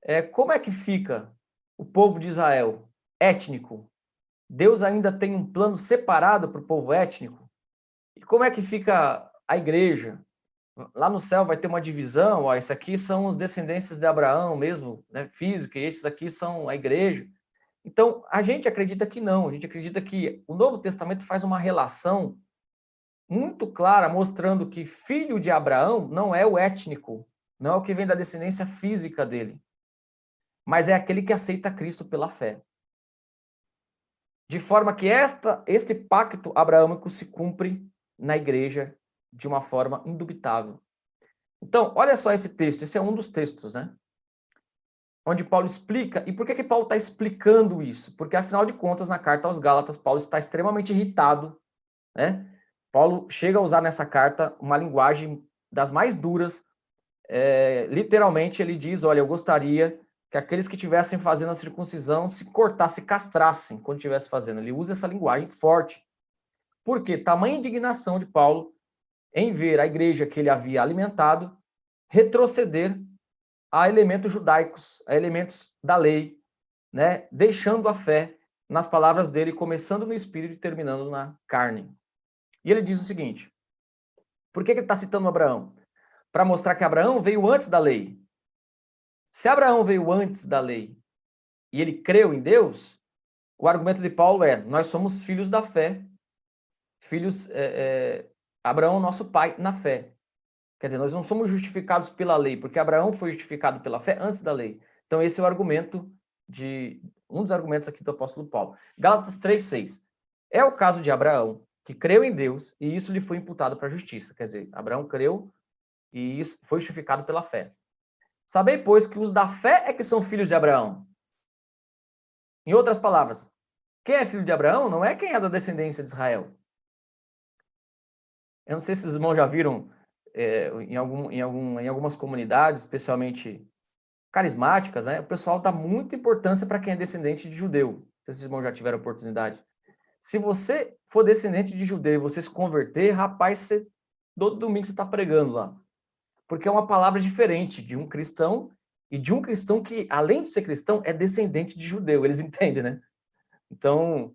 É, como é que fica o povo de Israel étnico Deus ainda tem um plano separado para o povo étnico? E como é que fica a igreja? Lá no céu vai ter uma divisão, ó, esses aqui são os descendentes de Abraão mesmo, né, física, e esses aqui são a igreja. Então, a gente acredita que não, a gente acredita que o Novo Testamento faz uma relação muito clara, mostrando que filho de Abraão não é o étnico, não é o que vem da descendência física dele, mas é aquele que aceita Cristo pela fé de forma que esta, este pacto abraâmico se cumpre na igreja de uma forma indubitável. Então, olha só esse texto, esse é um dos textos, né? Onde Paulo explica, e por que, que Paulo está explicando isso? Porque, afinal de contas, na carta aos Gálatas, Paulo está extremamente irritado, né? Paulo chega a usar nessa carta uma linguagem das mais duras. É, literalmente, ele diz: Olha, eu gostaria que aqueles que estivessem fazendo a circuncisão se cortassem, castrassem quando estivesse fazendo. Ele usa essa linguagem forte. Por quê? Tamanha indignação de Paulo em ver a igreja que ele havia alimentado retroceder a elementos judaicos, a elementos da lei, né? deixando a fé nas palavras dele, começando no espírito e terminando na carne. E ele diz o seguinte: por que, que ele está citando Abraão? Para mostrar que Abraão veio antes da lei. Se Abraão veio antes da lei e ele creu em Deus, o argumento de Paulo é: nós somos filhos da fé, filhos. É, é, Abraão, nosso pai, na fé. Quer dizer, nós não somos justificados pela lei, porque Abraão foi justificado pela fé antes da lei. Então, esse é o argumento de. Um dos argumentos aqui do apóstolo Paulo. Gálatas 3,6. É o caso de Abraão, que creu em Deus e isso lhe foi imputado para a justiça. Quer dizer, Abraão creu e isso foi justificado pela fé. Sabei, pois, que os da fé é que são filhos de Abraão. Em outras palavras, quem é filho de Abraão não é quem é da descendência de Israel. Eu não sei se os irmãos já viram é, em, algum, em, algum, em algumas comunidades, especialmente carismáticas, né? O pessoal dá muita importância para quem é descendente de judeu. Não sei se os irmãos já tiveram oportunidade. Se você for descendente de judeu e você se converter, rapaz, você, todo domingo você está pregando lá porque é uma palavra diferente de um cristão e de um cristão que, além de ser cristão, é descendente de judeu. Eles entendem, né? Então,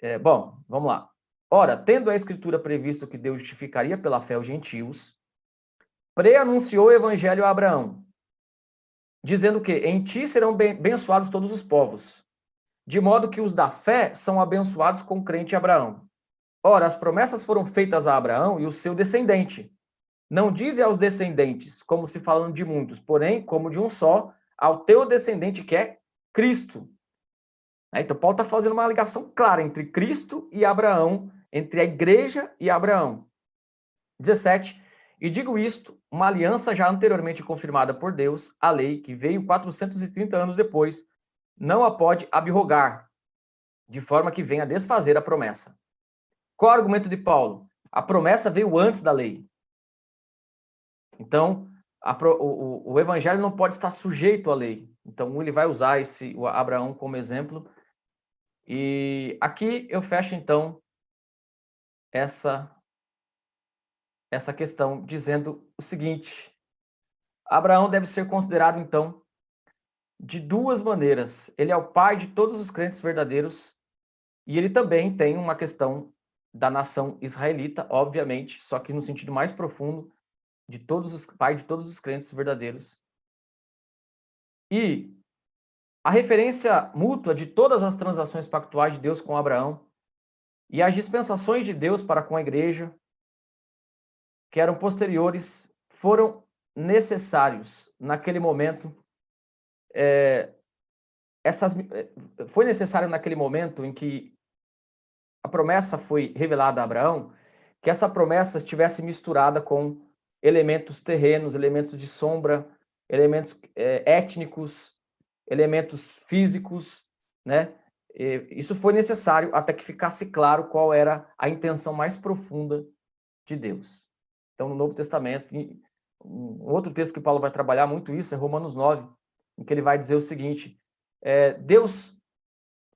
é, bom, vamos lá. Ora, tendo a escritura previsto que Deus justificaria pela fé os gentios, preanunciou o evangelho a Abraão, dizendo que em ti serão abençoados todos os povos, de modo que os da fé são abençoados com o crente Abraão. Ora, as promessas foram feitas a Abraão e o seu descendente. Não dize aos descendentes, como se falando de muitos, porém, como de um só, ao teu descendente que é Cristo. Então, Paulo está fazendo uma ligação clara entre Cristo e Abraão, entre a igreja e Abraão. 17. E digo isto, uma aliança já anteriormente confirmada por Deus, a lei, que veio 430 anos depois, não a pode abrogar, de forma que venha desfazer a promessa. Qual é o argumento de Paulo? A promessa veio antes da lei. Então, a, o, o, evangelho não pode estar sujeito à lei. Então, ele vai usar esse o Abraão como exemplo. E aqui eu fecho, então, essa, essa questão, dizendo o seguinte: Abraão deve ser considerado, então, de duas maneiras. Ele é o pai de todos os crentes verdadeiros, e ele também tem uma questão da nação israelita, obviamente, só que no sentido mais profundo, de todos os pai de todos os crentes verdadeiros. E a referência mútua de todas as transações pactuais de Deus com Abraão E as dispensações de Deus para com a igreja, que eram posteriores, foram necessários naquele momento. É, essas, é, foi necessário naquele momento em que a promessa foi revelada a Abraão, que essa promessa estivesse misturada com elementos terrenos, elementos de sombra, elementos é, étnicos, elementos físicos, né? E isso foi necessário até que ficasse claro qual era a intenção mais profunda de Deus. Então, no Novo Testamento, um outro texto que Paulo vai trabalhar muito isso é Romanos 9, em que ele vai dizer o seguinte: é, Deus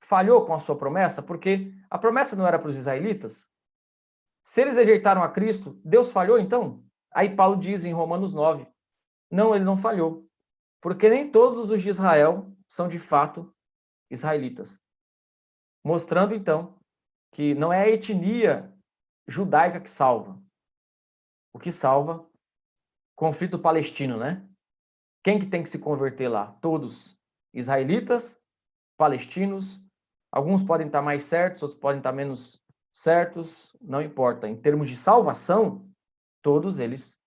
falhou com a sua promessa, porque a promessa não era para os israelitas. Se eles rejeitaram a Cristo, Deus falhou então? Aí Paulo diz em Romanos 9: não, ele não falhou, porque nem todos os de Israel são de fato israelitas. Mostrando então que não é a etnia judaica que salva. O que salva conflito palestino, né? Quem que tem que se converter lá? Todos israelitas, palestinos, alguns podem estar mais certos, outros podem estar menos certos, não importa. Em termos de salvação, todos eles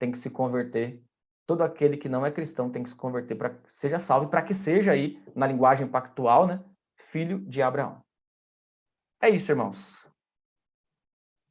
têm que se converter. Todo aquele que não é cristão tem que se converter para que seja salvo, para que seja aí, na linguagem pactual, né, filho de Abraão. É isso, irmãos.